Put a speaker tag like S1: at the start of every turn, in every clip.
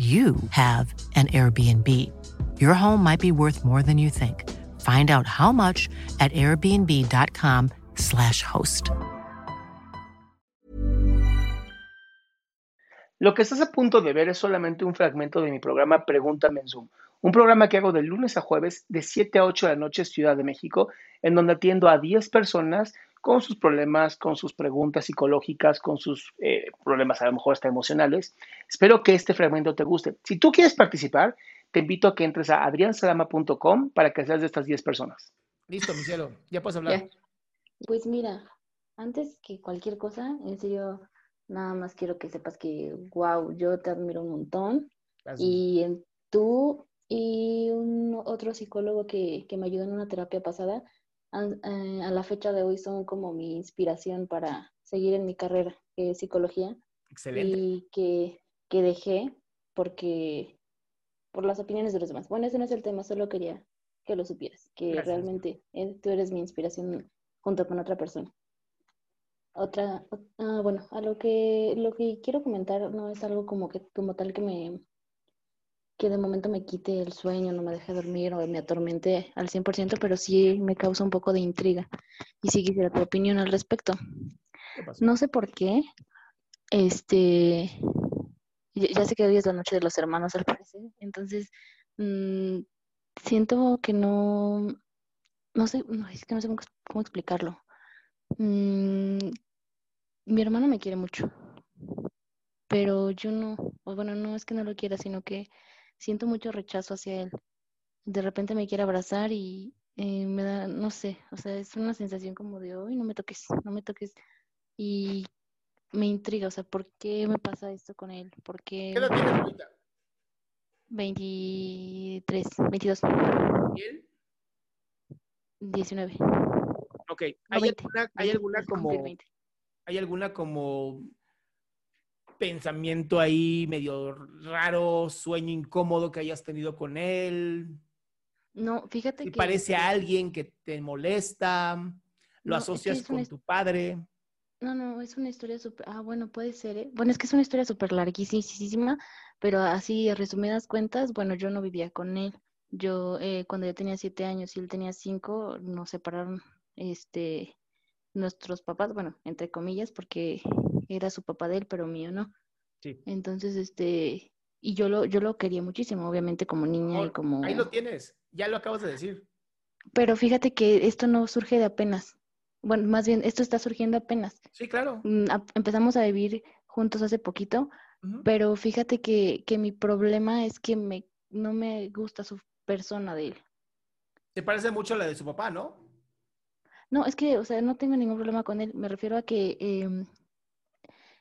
S1: you have an Airbnb. Your home might be worth more than you think. Find out how much at airbnb.com/slash host.
S2: Lo que estás a punto de ver es solamente un fragmento de mi programa Pregúntame en Zoom, un programa que hago de lunes a jueves de 7 a 8 de la noche Ciudad de México, en donde atiendo a 10 personas con sus problemas, con sus preguntas psicológicas, con sus eh, problemas a lo mejor hasta emocionales. Espero que este fragmento te guste. Si tú quieres participar, te invito a que entres a adriansalama.com para que seas de estas 10 personas.
S3: Listo, mi cielo, ya puedes hablar.
S4: Ya. Pues mira, antes que cualquier cosa, en serio, nada más quiero que sepas que, wow, yo te admiro un montón.
S3: Gracias.
S4: Y en tú y un otro psicólogo que, que me ayudó en una terapia pasada, eh, a la fecha de hoy son como mi inspiración para seguir en mi carrera, que es psicología,
S3: Excelente.
S4: y que, que dejé porque por las opiniones de los demás. Bueno, ese no es el tema, solo quería que lo supieras, que
S3: Gracias.
S4: realmente eh, tú eres mi inspiración junto con otra persona. Otra, ot- ah, bueno, a lo que lo que quiero comentar no es algo como que como tal que me que de momento me quite el sueño, no me deje dormir o me atormente al 100%, pero sí me causa un poco de intriga. Y sí quisiera tu opinión al respecto. No sé por qué, este, ya sé que hoy es la noche de los hermanos al parecer, entonces mm, siento que no, no sé, es que no sé cómo, ex- cómo explicarlo. Mm, mi hermano me quiere mucho, pero yo no, o bueno, no es que no lo quiera, sino que siento mucho rechazo hacia él. De repente me quiere abrazar y eh, me da, no sé, o sea, es una sensación como de, hoy no me toques, no me toques. Y me intriga, o sea, ¿por qué me pasa esto con él? ¿Por
S3: ¿Qué
S4: qué
S3: edad tienes ahorita?
S4: 23, 22,
S3: ¿Y él?
S4: 19?
S3: Ok, ¿hay
S4: 20,
S3: alguna, hay
S4: 20,
S3: alguna como,
S4: 20.
S3: hay alguna como pensamiento ahí medio raro, sueño incómodo que hayas tenido con él?
S4: No, fíjate
S3: ¿Te
S4: que
S3: parece a alguien que te molesta? ¿Lo
S4: No, es que
S3: asocias
S4: es
S3: con tu padre?
S4: No, no, es una historia súper, ah, bueno, puede ser, ¿eh? Bueno, es que es una historia súper larguísima, pero así, a resumidas cuentas, bueno, yo no vivía con él. Yo, eh, cuando yo tenía siete años y él tenía cinco, nos separaron, este, nuestros papás, bueno, entre comillas, porque era su papá de él, pero mío no.
S3: Sí.
S4: Entonces, este, y yo lo, yo lo quería muchísimo, obviamente, como niña y como...
S3: Ahí lo tienes, ya lo acabas de decir.
S4: Pero fíjate que esto no surge de apenas. Bueno, más bien, esto está surgiendo apenas.
S3: Sí, claro.
S4: Mm, empezamos a vivir juntos hace poquito, pero fíjate que, que mi problema es que me, no me gusta su persona de él.
S3: Se parece mucho a la de su papá, ¿no?
S4: No, es que, o sea, no tengo ningún problema con él. Me refiero a que em,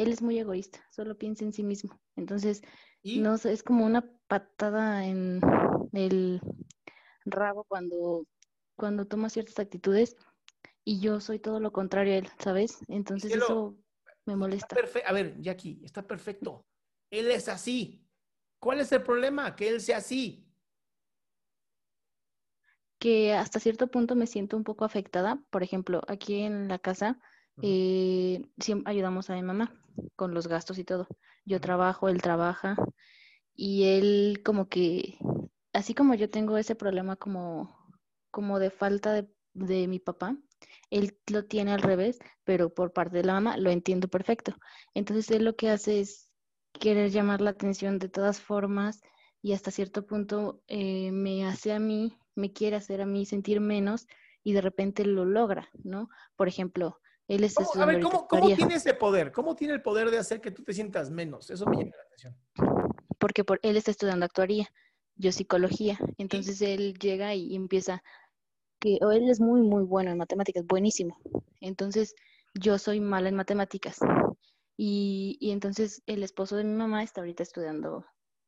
S4: él es muy egoísta, solo piensa en sí mismo. Entonces,
S3: Y
S4: no sé, es como una patada en el rabo cuando, cuando toma ciertas actitudes y yo soy todo lo contrario a él, ¿sabes? Entonces
S3: cielo,
S4: eso me molesta.
S3: A ver, Jackie, está perfecto. Él es así. ¿Cuál es el problema? Que él sea así.
S4: que hasta cierto punto me siento un poco afectada. Por ejemplo, aquí en la casa. Eh, siempre ayudamos a mi mamá con los gastos y todo. Yo trabajo, él trabaja y él como que, así como yo tengo ese problema como, como de falta de, de mi papá, él lo tiene al revés, pero por parte de la mamá lo entiendo perfecto. Entonces él lo que hace es querer llamar la atención de todas formas y hasta cierto punto eh, me hace a mí, me quiere hacer a mí sentir menos y de repente lo logra, ¿no? Por ejemplo, él es
S3: ¿Cómo, a ver, ¿cómo, ¿cómo, tiene ese poder? ¿Cómo tiene el poder de hacer que tú te sientas menos? Eso me llama la atención.
S4: Porque por, él está estudiando actuaría, yo psicología. Entonces él llega y empieza, que él es muy, muy bueno en matemáticas, buenísimo. Entonces yo soy mala en matemáticas. Y, y entonces el esposo de mi mamá está ahorita estudiando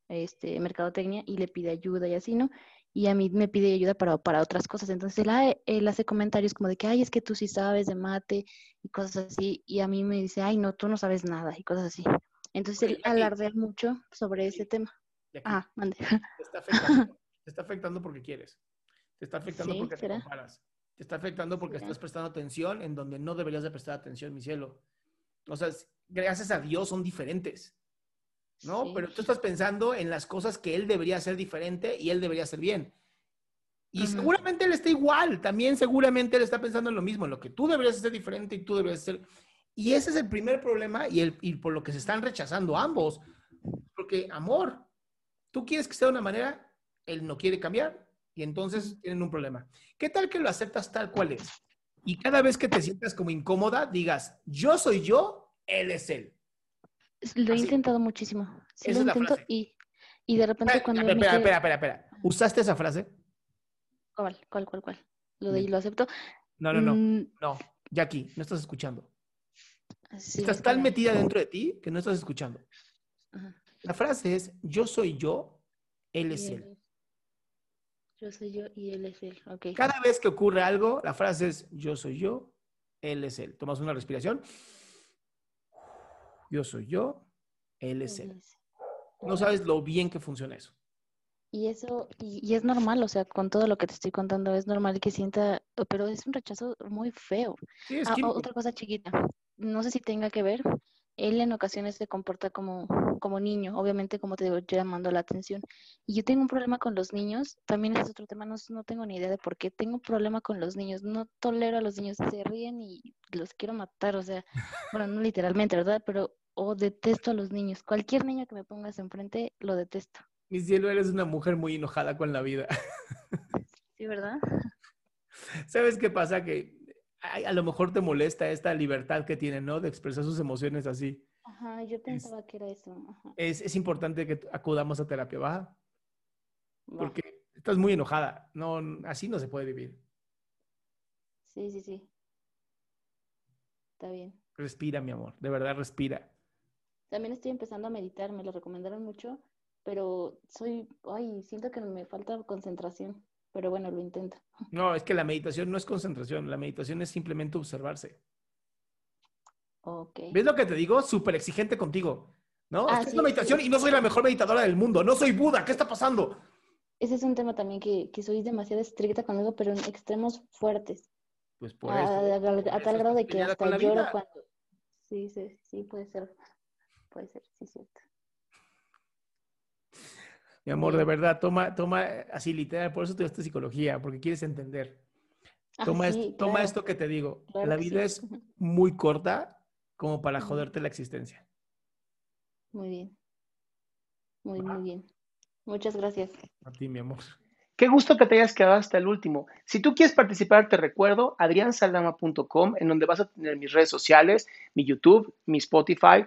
S4: este, mercadotecnia y le pide ayuda y así, ¿no? Y a mí me pide ayuda para, para otras cosas. Entonces él, ah, él, hace comentarios como de que, ay, es que tú sí sabes de mate y cosas así. Y a mí me dice, ay, no, tú no sabes nada y cosas así. Entonces él alardea mucho sobre ese tema. Ah, mande.
S3: Te está, afectando, te está afectando porque quieres. Te está afectando porque te comparas. Te está afectando porque estás prestando atención en donde no deberías de prestar atención, mi cielo. O sea, gracias a Dios son diferentes. ¿No? Pero tú estás pensando en las cosas que él debería hacer diferente y él debería hacer bien. Y seguramente él está igual, también seguramente él está pensando en lo mismo, en lo que tú deberías hacer diferente y tú deberías hacer. Y ese es el primer problema y, el, y por lo que se están rechazando ambos. Porque, amor, tú quieres que sea de una manera, él no quiere cambiar y entonces tienen un problema. ¿Qué tal que lo aceptas tal cual es? Y cada vez que te sientas como incómoda, digas, yo soy yo, él es él.
S4: Lo he intentado muchísimo. Sí, lo intento y, y, de repente
S3: espera,
S4: cuando...
S3: Espera, espera, espera, espera, ¿Usaste esa frase?
S4: ¿Cuál, cuál, cuál, cuál? Lo de lo acepto.
S3: No, no, no. Mm. No, Jackie, no estás escuchando. estás tan metida dentro de ti que no estás escuchando. La frase es, yo soy yo, él es él.
S4: Yo soy yo y él es él. Okay.
S3: Cada vez que ocurre algo, la frase es, yo soy yo, él es él. Tomas una respiración. Yo soy yo, él es él. No sabes lo bien que funciona eso.
S4: Y eso, y, es normal, o sea, con todo lo que te estoy contando, es normal que sienta, pero es un rechazo muy feo. Ah, otra cosa chiquita, no sé si tenga que ver, él en ocasiones se comporta como, como niño, obviamente como te digo, llamando la atención. Y yo tengo un problema con los niños, también es otro tema, no, no tengo ni idea de por qué, tengo un problema con los niños, no tolero a los niños, se ríen y los quiero matar, o sea, bueno, no literalmente, ¿verdad? Pero o detesto a los niños. Cualquier niño que me pongas enfrente, lo detesto.
S3: Mi cielo, eres una mujer muy enojada con la vida.
S4: Sí, ¿verdad?
S3: ¿Sabes qué pasa? Que a, lo mejor te molesta esta libertad que tiene, ¿no? De expresar sus emociones así.
S4: Ajá, yo pensaba que era eso.
S3: Es, es, importante que acudamos a terapia baja. Porque estás muy enojada. No, así no se puede vivir.
S4: Sí, sí, sí. Está bien.
S3: Respira, mi amor. De verdad, respira.
S4: También estoy empezando a meditar, me lo recomendaron mucho, pero soy, ay, siento que me falta concentración, pero bueno, lo intento.
S3: No, es que la meditación no es concentración, la meditación es simplemente observarse.
S4: Ok.
S3: ¿Ves lo que te digo? Súper exigente contigo, ¿no? Ah, estoy meditación y no soy la mejor meditadora del mundo, no soy Buda, ¿qué está pasando?
S4: Ese es un tema también que, que soy demasiado estricta conmigo, pero en extremos fuertes.
S3: Pues por eso.
S4: A, tal grado de que hasta lloro cuando... Sí, sí, sí, puede ser puede ser, sí, cierto.
S3: Mi amor, de verdad, toma, toma así literal, por eso te estudiaste psicología, porque quieres entender. Ah, toma, esto, toma esto que te digo. la vida es muy corta como para joderte la existencia.
S4: Muy bien. Muy, muy bien. Muchas gracias.
S3: A ti, mi amor.
S2: Qué gusto que te hayas quedado hasta el último. Si tú quieres participar, te recuerdo adriansaldama.com, en donde vas a tener mis redes sociales, mi YouTube, mi Spotify,